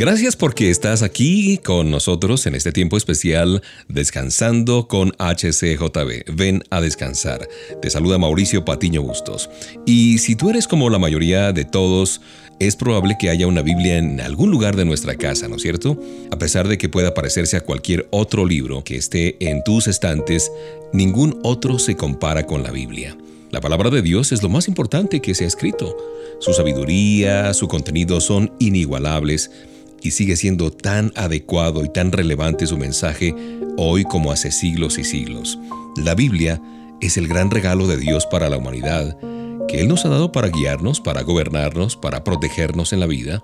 Gracias porque estás aquí con nosotros en este tiempo especial Descansando con HCJB. Ven a descansar. Te saluda Mauricio Patiño Bustos. Y si tú eres como la mayoría de todos, es probable que haya una Biblia en algún lugar de nuestra casa, ¿no es cierto? A pesar de que pueda parecerse a cualquier otro libro que esté en tus estantes, ningún otro se compara con la Biblia. La palabra de Dios es lo más importante que se ha escrito. Su sabiduría, su contenido son inigualables y sigue siendo tan adecuado y tan relevante su mensaje hoy como hace siglos y siglos. La Biblia es el gran regalo de Dios para la humanidad, que Él nos ha dado para guiarnos, para gobernarnos, para protegernos en la vida.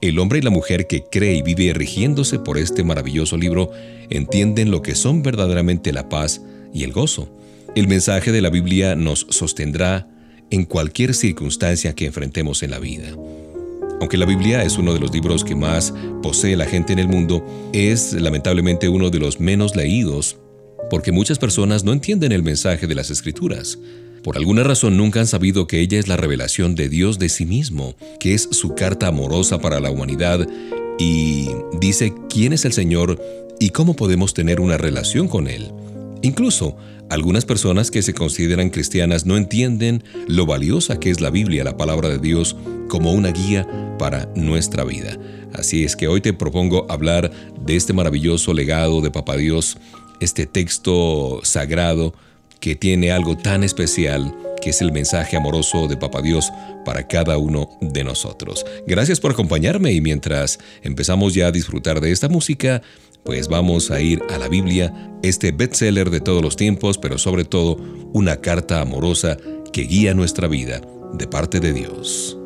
El hombre y la mujer que cree y vive rigiéndose por este maravilloso libro entienden lo que son verdaderamente la paz y el gozo. El mensaje de la Biblia nos sostendrá en cualquier circunstancia que enfrentemos en la vida. Aunque la Biblia es uno de los libros que más posee la gente en el mundo, es lamentablemente uno de los menos leídos porque muchas personas no entienden el mensaje de las Escrituras. Por alguna razón nunca han sabido que ella es la revelación de Dios de sí mismo, que es su carta amorosa para la humanidad y dice quién es el Señor y cómo podemos tener una relación con Él. Incluso algunas personas que se consideran cristianas no entienden lo valiosa que es la Biblia, la palabra de Dios, como una guía para nuestra vida. Así es que hoy te propongo hablar de este maravilloso legado de Papa Dios, este texto sagrado que tiene algo tan especial que es el mensaje amoroso de Papa Dios para cada uno de nosotros. Gracias por acompañarme y mientras empezamos ya a disfrutar de esta música, pues vamos a ir a la Biblia, este bestseller de todos los tiempos, pero sobre todo una carta amorosa que guía nuestra vida de parte de Dios.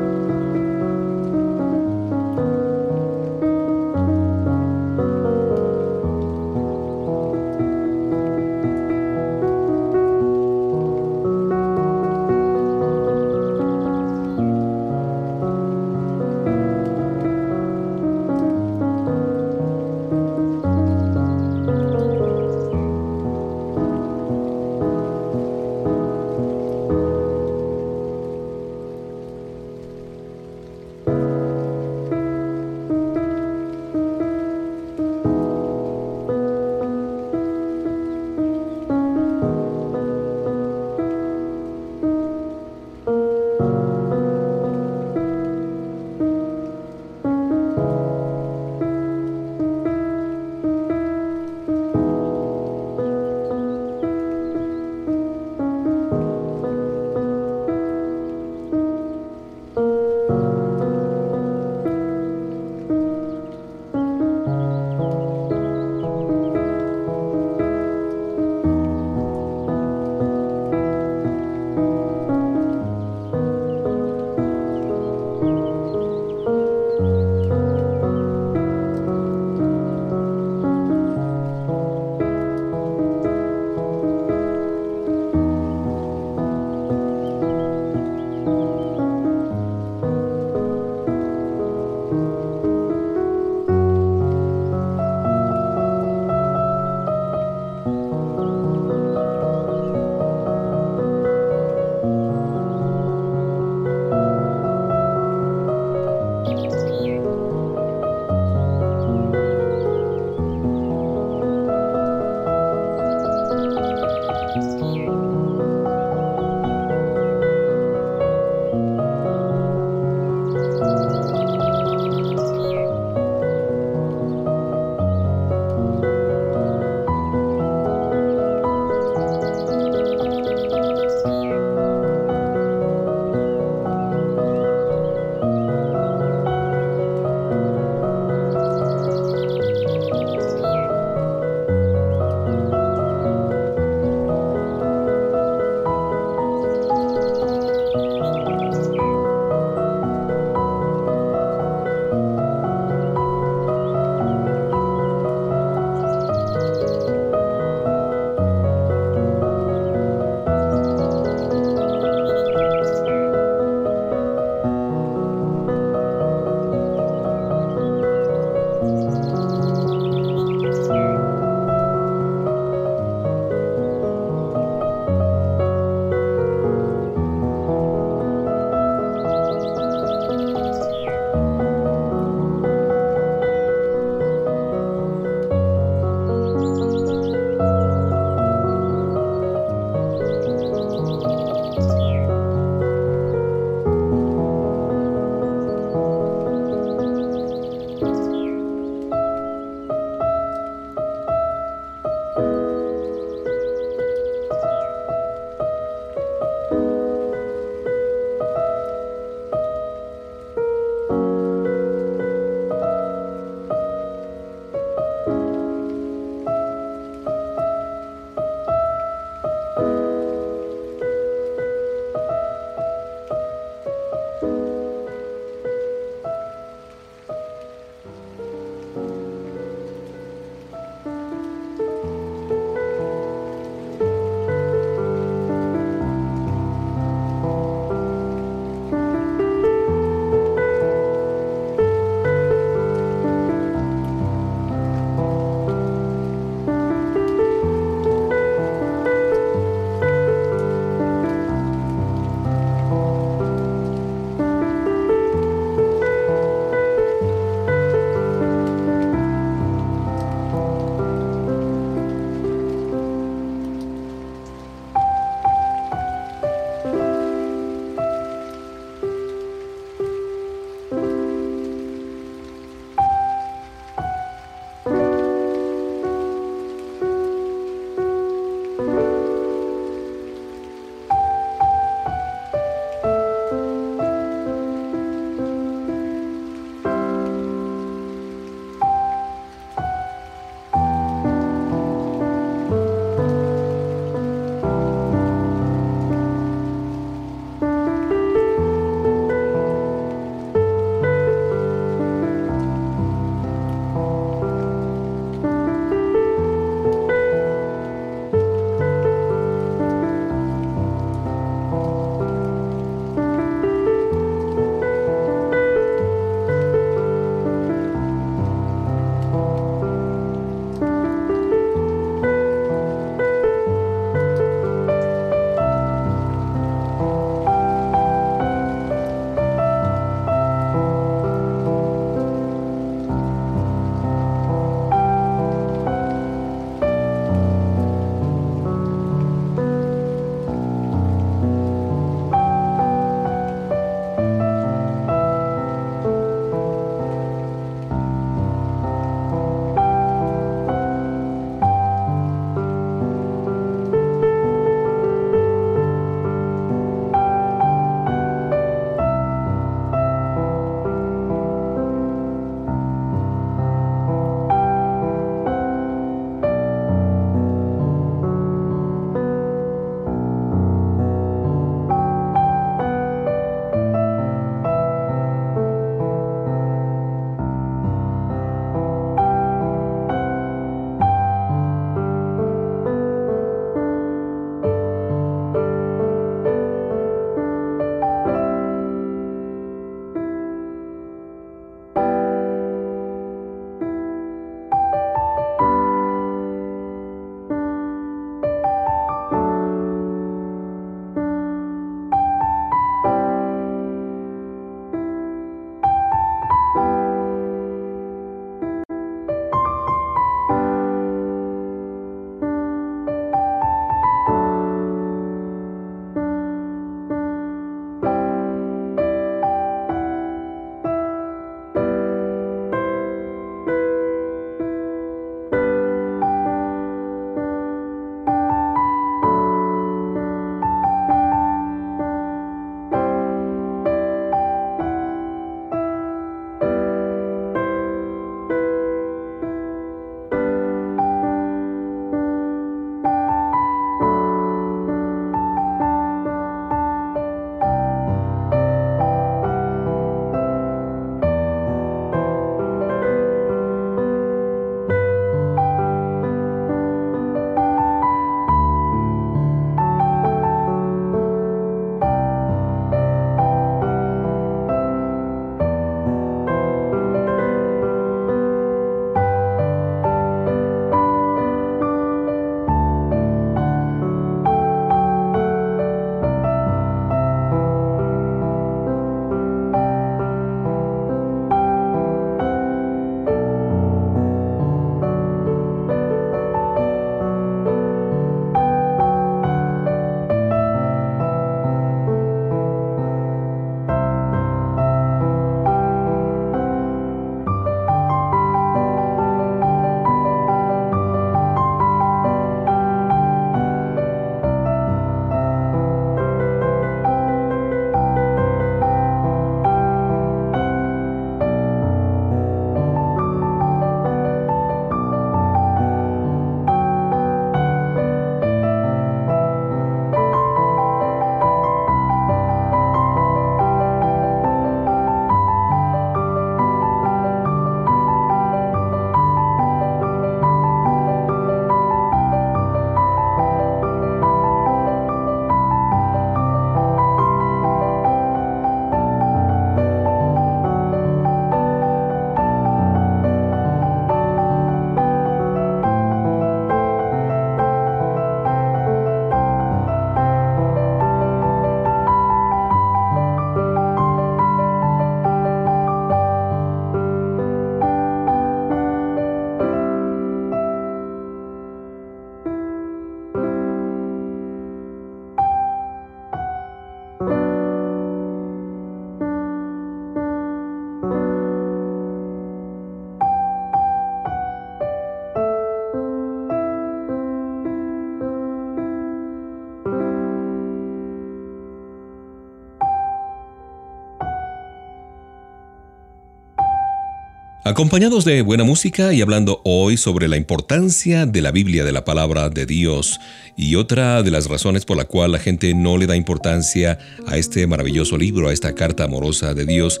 Acompañados de buena música y hablando hoy sobre la importancia de la Biblia, de la palabra de Dios, y otra de las razones por la cual la gente no le da importancia a este maravilloso libro, a esta carta amorosa de Dios,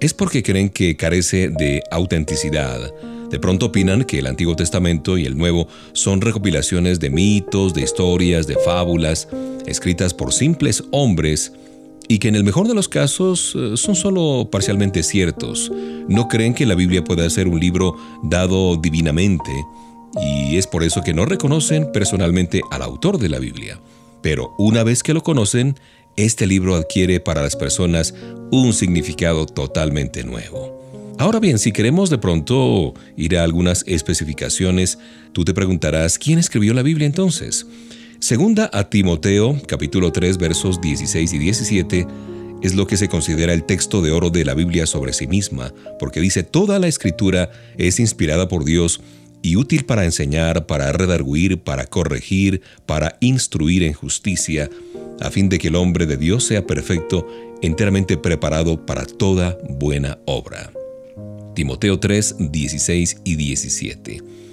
es porque creen que carece de autenticidad. De pronto opinan que el Antiguo Testamento y el Nuevo son recopilaciones de mitos, de historias, de fábulas, escritas por simples hombres, y que en el mejor de los casos eh, son solo parcialmente ciertos. No creen que la Biblia pueda ser un libro dado divinamente y es por eso que no reconocen personalmente al autor de la Biblia. Pero una vez que lo conocen, este libro adquiere para las personas un significado totalmente nuevo. Ahora bien, si queremos de pronto ir a algunas especificaciones, tú te preguntarás, ¿quién escribió la Biblia entonces? Segunda a Timoteo, capítulo 3, versos 16 y 17, es lo que se considera el texto de oro de la Biblia sobre sí misma, porque dice, toda la escritura es inspirada por Dios y útil para enseñar, para redarguir, para corregir, para instruir en justicia, a fin de que el hombre de Dios sea perfecto, enteramente preparado para toda buena obra. Timoteo 3, 16 y 17.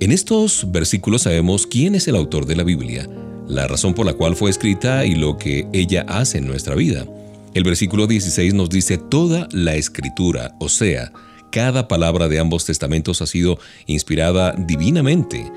En estos versículos sabemos quién es el autor de la Biblia, la razón por la cual fue escrita y lo que ella hace en nuestra vida. El versículo 16 nos dice toda la escritura, o sea, cada palabra de ambos testamentos ha sido inspirada divinamente.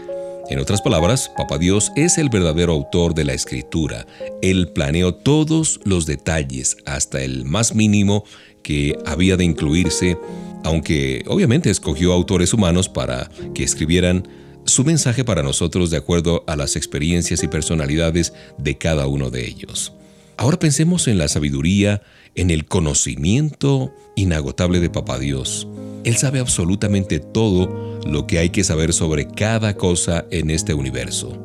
En otras palabras, Papa Dios es el verdadero autor de la escritura. Él planeó todos los detalles, hasta el más mínimo que había de incluirse aunque obviamente escogió autores humanos para que escribieran su mensaje para nosotros de acuerdo a las experiencias y personalidades de cada uno de ellos. Ahora pensemos en la sabiduría, en el conocimiento inagotable de Papá Dios. Él sabe absolutamente todo lo que hay que saber sobre cada cosa en este universo.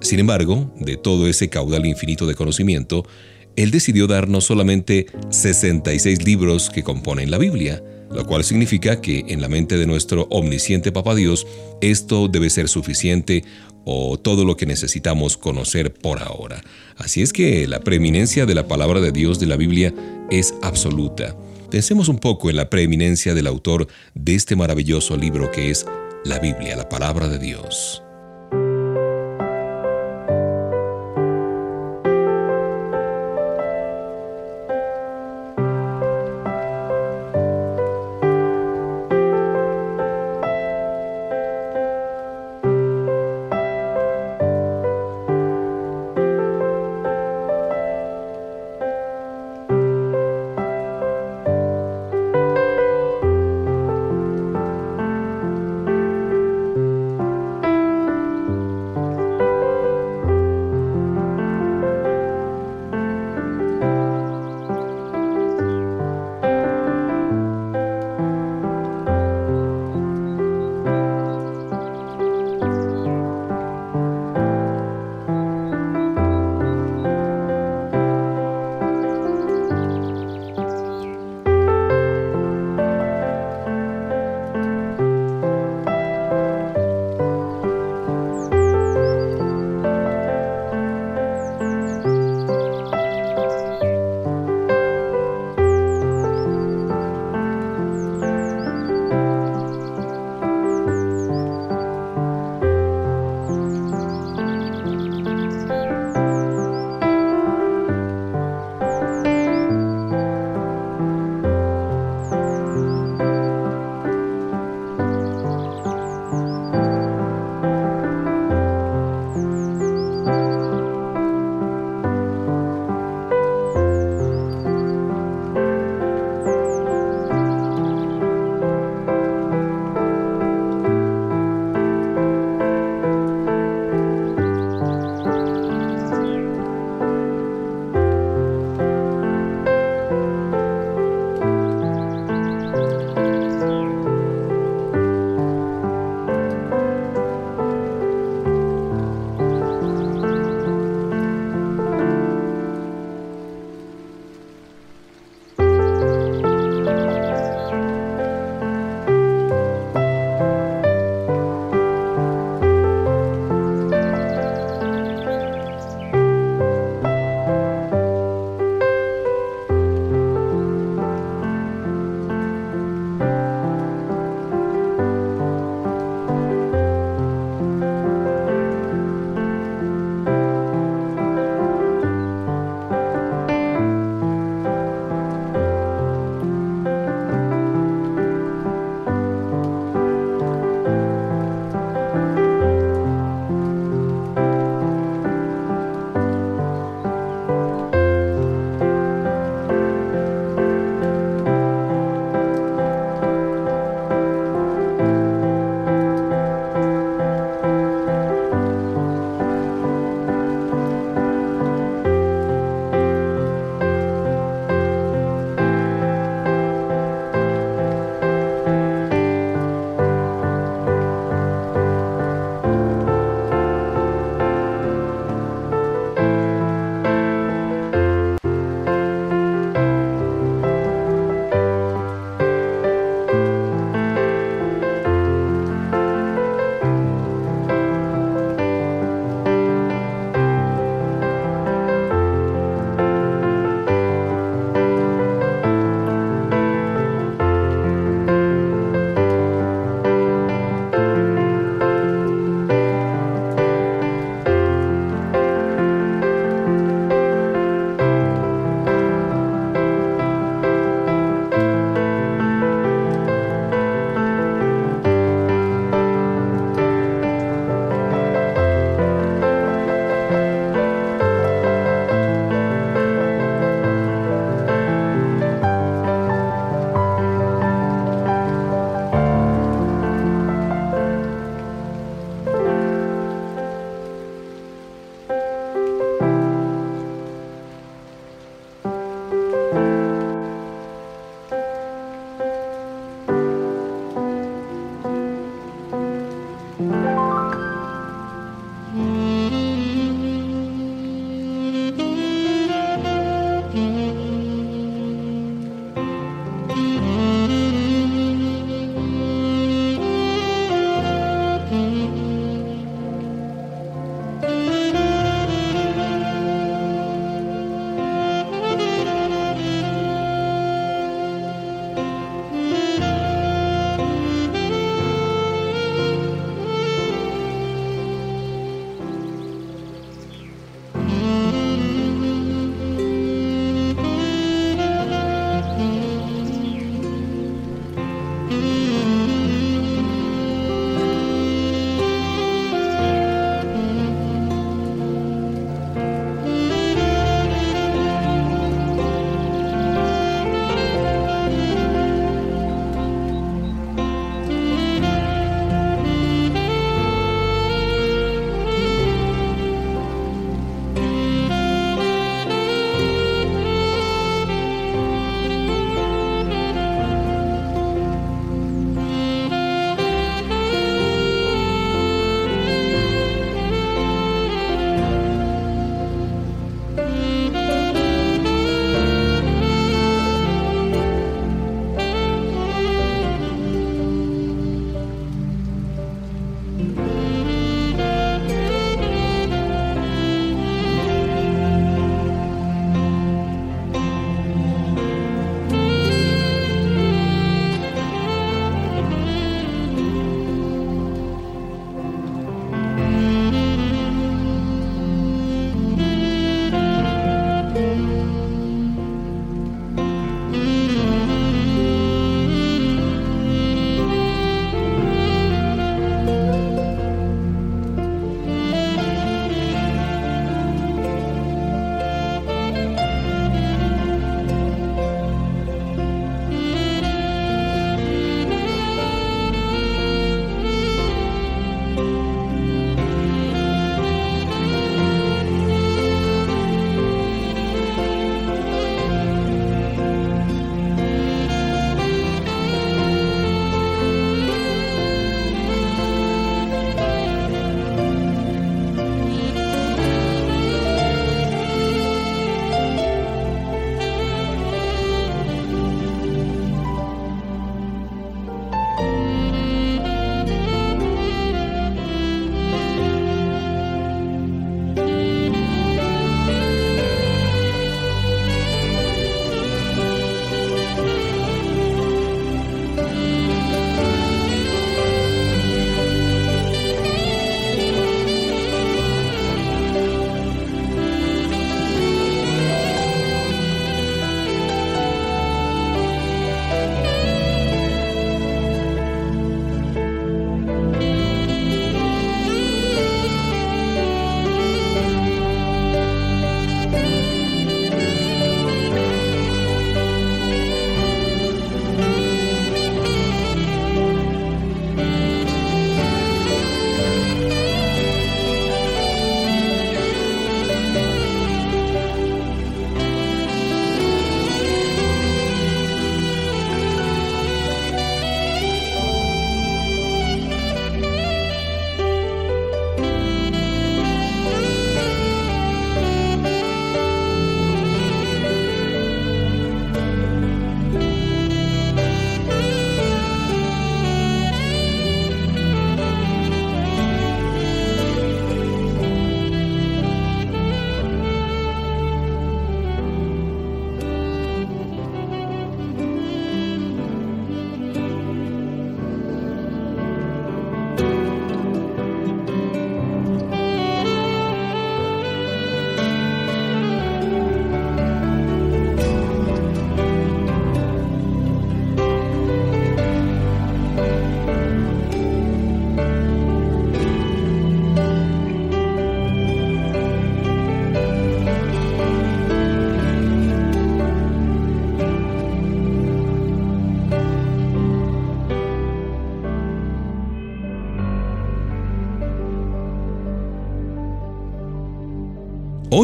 Sin embargo, de todo ese caudal infinito de conocimiento, Él decidió darnos solamente 66 libros que componen la Biblia, lo cual significa que en la mente de nuestro omnisciente Papa Dios esto debe ser suficiente o todo lo que necesitamos conocer por ahora. Así es que la preeminencia de la palabra de Dios de la Biblia es absoluta. Pensemos un poco en la preeminencia del autor de este maravilloso libro que es la Biblia, la palabra de Dios.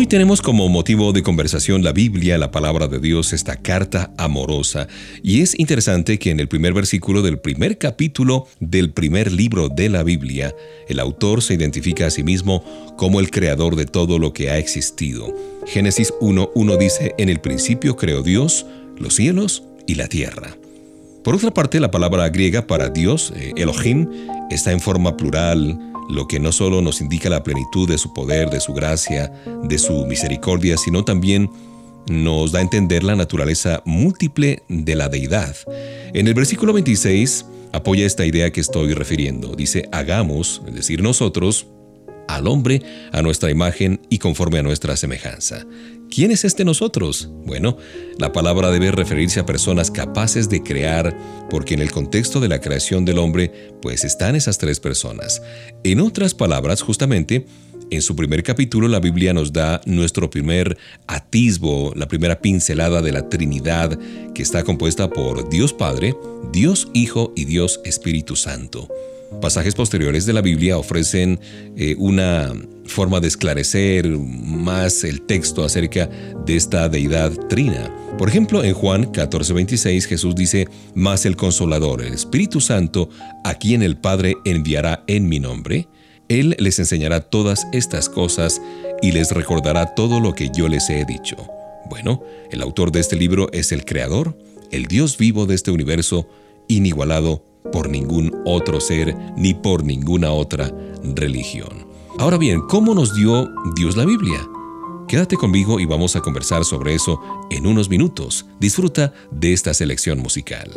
Hoy tenemos como motivo de conversación la Biblia, la palabra de Dios, esta carta amorosa. Y es interesante que en el primer versículo del primer capítulo del primer libro de la Biblia, el autor se identifica a sí mismo como el creador de todo lo que ha existido. Génesis 1.1 dice, en el principio creó Dios los cielos y la tierra. Por otra parte, la palabra griega para Dios, eh, Elohim, está en forma plural, lo que no solo nos indica la plenitud de su poder, de su gracia, de su misericordia, sino también nos da a entender la naturaleza múltiple de la deidad. En el versículo 26 apoya esta idea que estoy refiriendo. Dice, hagamos, es decir, nosotros, al hombre a nuestra imagen y conforme a nuestra semejanza. ¿Quién es este nosotros? Bueno, la palabra debe referirse a personas capaces de crear, porque en el contexto de la creación del hombre, pues están esas tres personas. En otras palabras, justamente, en su primer capítulo la Biblia nos da nuestro primer atisbo, la primera pincelada de la Trinidad, que está compuesta por Dios Padre, Dios Hijo y Dios Espíritu Santo. Pasajes posteriores de la Biblia ofrecen eh, una forma de esclarecer más el texto acerca de esta deidad trina. Por ejemplo, en Juan 14:26 Jesús dice, Mas el consolador, el Espíritu Santo, a quien el Padre enviará en mi nombre, Él les enseñará todas estas cosas y les recordará todo lo que yo les he dicho. Bueno, el autor de este libro es el Creador, el Dios vivo de este universo, inigualado por ningún otro ser ni por ninguna otra religión. Ahora bien, ¿cómo nos dio Dios la Biblia? Quédate conmigo y vamos a conversar sobre eso en unos minutos. Disfruta de esta selección musical.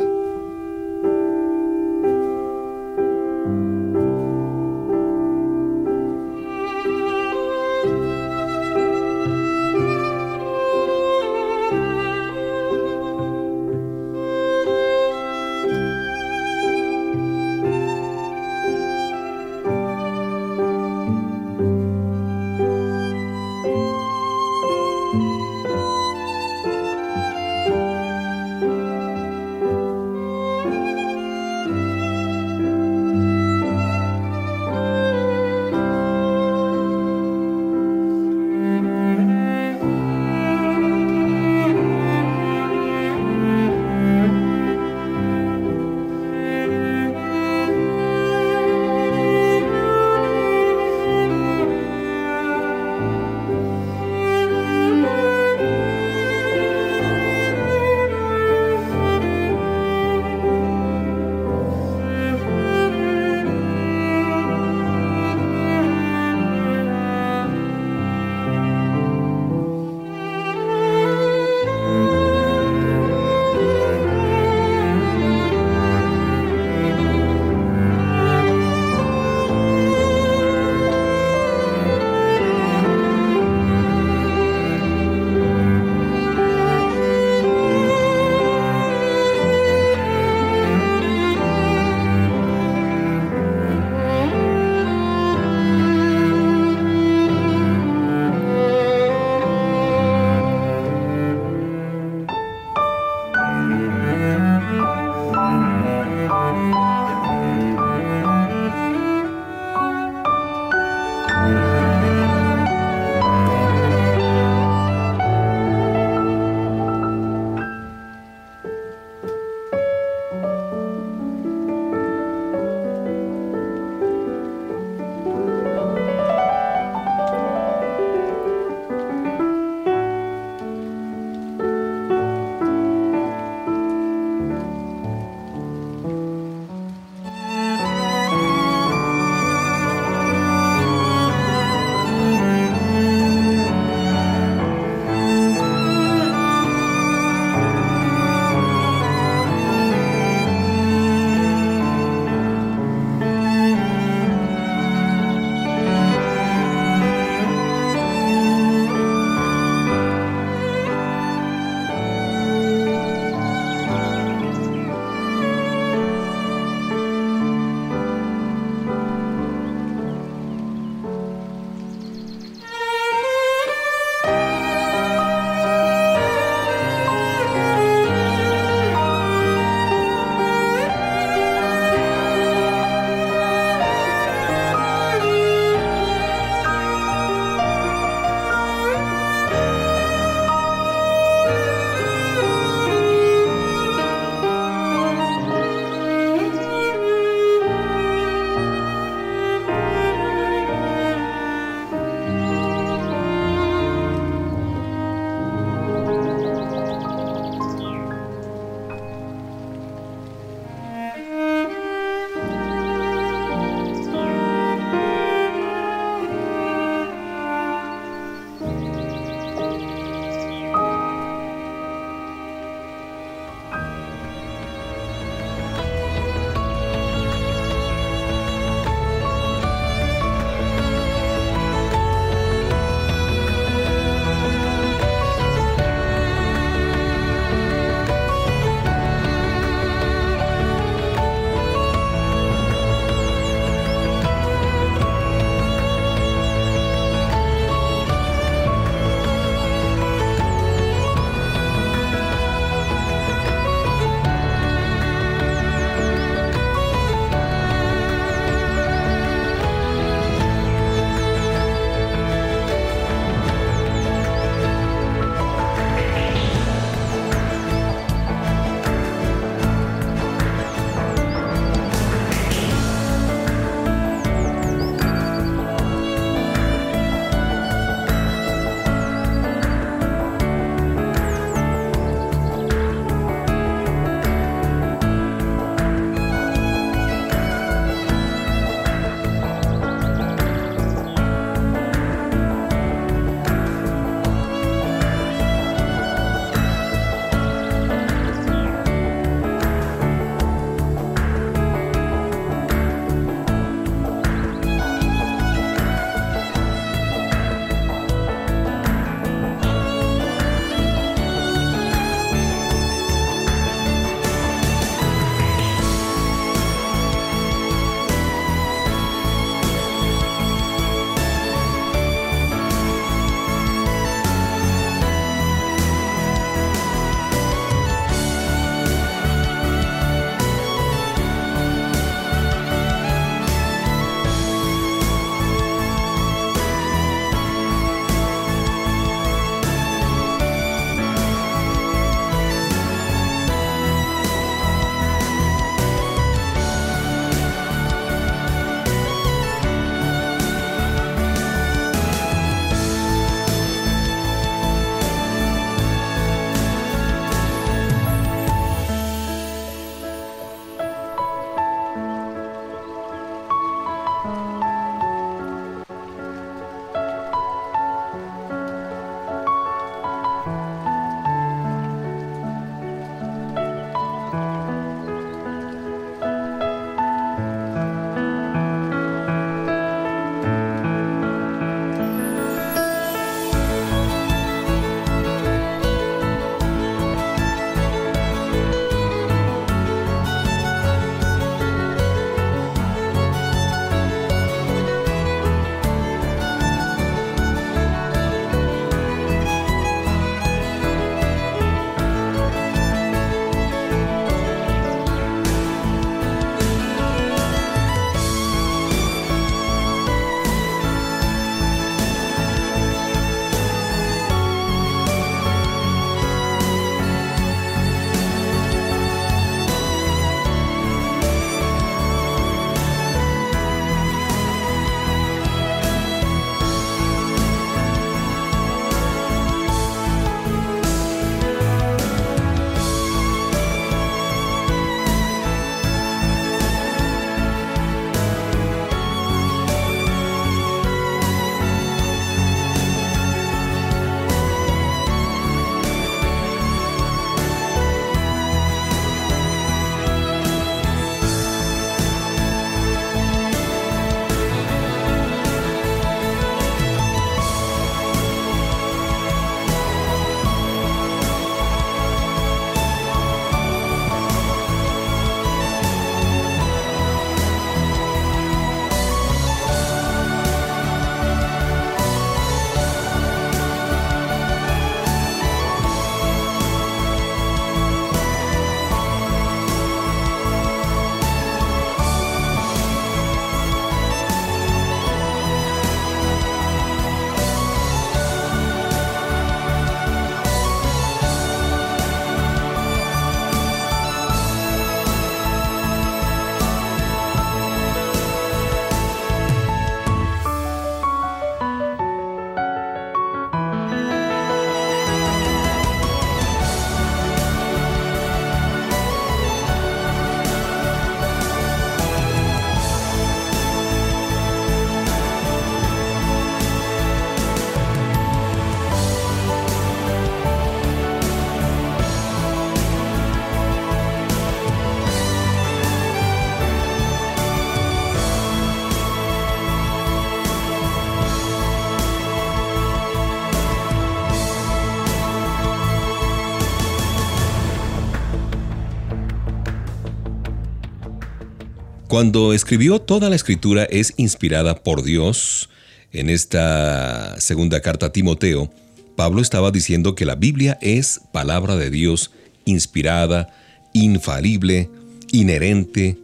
Cuando escribió toda la escritura es inspirada por Dios, en esta segunda carta a Timoteo, Pablo estaba diciendo que la Biblia es palabra de Dios inspirada, infalible, inherente,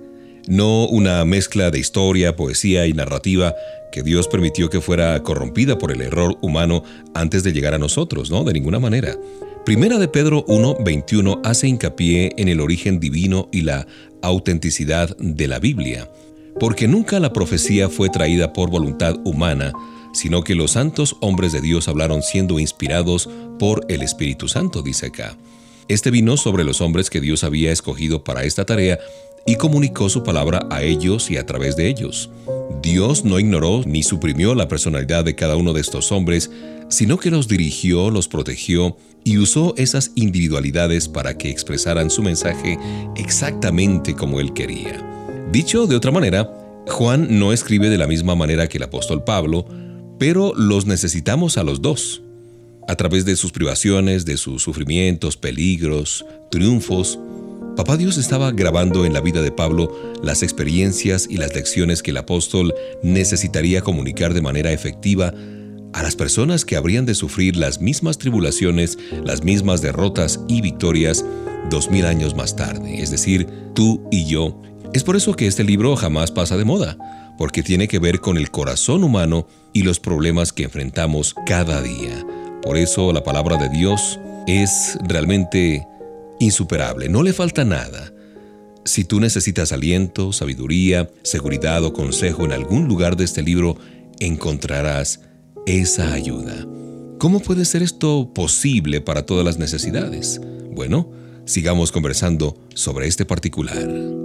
no una mezcla de historia, poesía y narrativa que Dios permitió que fuera corrompida por el error humano antes de llegar a nosotros, ¿no? De ninguna manera. Primera de Pedro 1:21 hace hincapié en el origen divino y la autenticidad de la Biblia, porque nunca la profecía fue traída por voluntad humana, sino que los santos hombres de Dios hablaron siendo inspirados por el Espíritu Santo, dice acá. Este vino sobre los hombres que Dios había escogido para esta tarea y comunicó su palabra a ellos y a través de ellos. Dios no ignoró ni suprimió la personalidad de cada uno de estos hombres, sino que los dirigió, los protegió y usó esas individualidades para que expresaran su mensaje exactamente como él quería. Dicho de otra manera, Juan no escribe de la misma manera que el apóstol Pablo, pero los necesitamos a los dos. A través de sus privaciones, de sus sufrimientos, peligros, triunfos, Papá Dios estaba grabando en la vida de Pablo las experiencias y las lecciones que el apóstol necesitaría comunicar de manera efectiva a las personas que habrían de sufrir las mismas tribulaciones, las mismas derrotas y victorias dos mil años más tarde, es decir, tú y yo. Es por eso que este libro jamás pasa de moda, porque tiene que ver con el corazón humano y los problemas que enfrentamos cada día. Por eso la palabra de Dios es realmente insuperable, no le falta nada. Si tú necesitas aliento, sabiduría, seguridad o consejo en algún lugar de este libro, encontrarás esa ayuda. ¿Cómo puede ser esto posible para todas las necesidades? Bueno, sigamos conversando sobre este particular.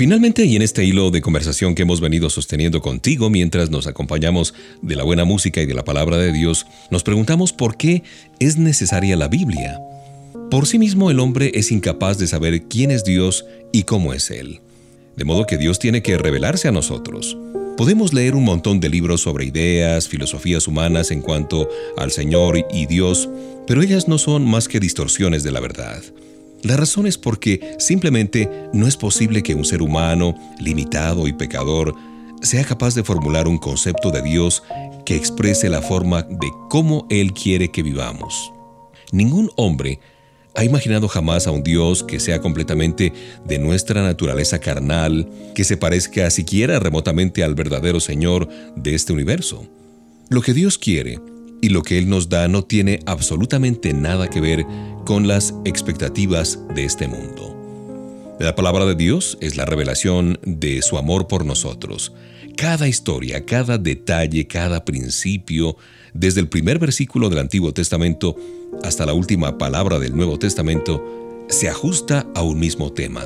Finalmente, y en este hilo de conversación que hemos venido sosteniendo contigo mientras nos acompañamos de la buena música y de la palabra de Dios, nos preguntamos por qué es necesaria la Biblia. Por sí mismo el hombre es incapaz de saber quién es Dios y cómo es Él. De modo que Dios tiene que revelarse a nosotros. Podemos leer un montón de libros sobre ideas, filosofías humanas en cuanto al Señor y Dios, pero ellas no son más que distorsiones de la verdad. La razón es porque simplemente no es posible que un ser humano, limitado y pecador, sea capaz de formular un concepto de Dios que exprese la forma de cómo Él quiere que vivamos. Ningún hombre ha imaginado jamás a un Dios que sea completamente de nuestra naturaleza carnal, que se parezca siquiera remotamente al verdadero Señor de este universo. Lo que Dios quiere y lo que Él nos da no tiene absolutamente nada que ver con las expectativas de este mundo. La palabra de Dios es la revelación de su amor por nosotros. Cada historia, cada detalle, cada principio, desde el primer versículo del Antiguo Testamento hasta la última palabra del Nuevo Testamento, se ajusta a un mismo tema,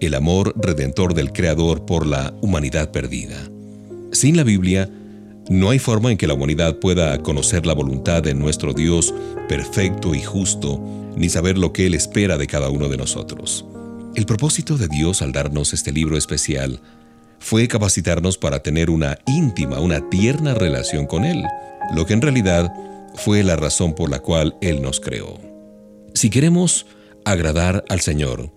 el amor redentor del Creador por la humanidad perdida. Sin la Biblia, no hay forma en que la humanidad pueda conocer la voluntad de nuestro Dios perfecto y justo, ni saber lo que Él espera de cada uno de nosotros. El propósito de Dios al darnos este libro especial fue capacitarnos para tener una íntima, una tierna relación con Él, lo que en realidad fue la razón por la cual Él nos creó. Si queremos agradar al Señor,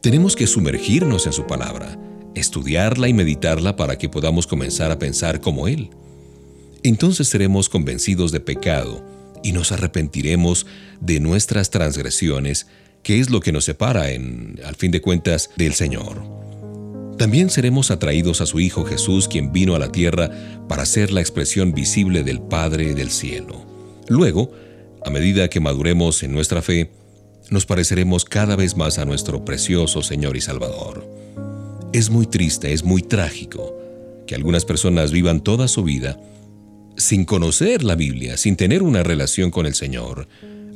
tenemos que sumergirnos en su palabra, estudiarla y meditarla para que podamos comenzar a pensar como Él entonces seremos convencidos de pecado y nos arrepentiremos de nuestras transgresiones, que es lo que nos separa, en, al fin de cuentas, del Señor. También seremos atraídos a su Hijo Jesús, quien vino a la tierra para ser la expresión visible del Padre del cielo. Luego, a medida que maduremos en nuestra fe, nos pareceremos cada vez más a nuestro precioso Señor y Salvador. Es muy triste, es muy trágico que algunas personas vivan toda su vida sin conocer la Biblia, sin tener una relación con el Señor,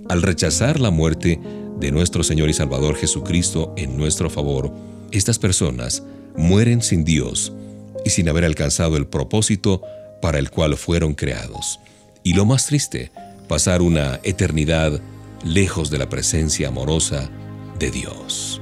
al rechazar la muerte de nuestro Señor y Salvador Jesucristo en nuestro favor, estas personas mueren sin Dios y sin haber alcanzado el propósito para el cual fueron creados. Y lo más triste, pasar una eternidad lejos de la presencia amorosa de Dios.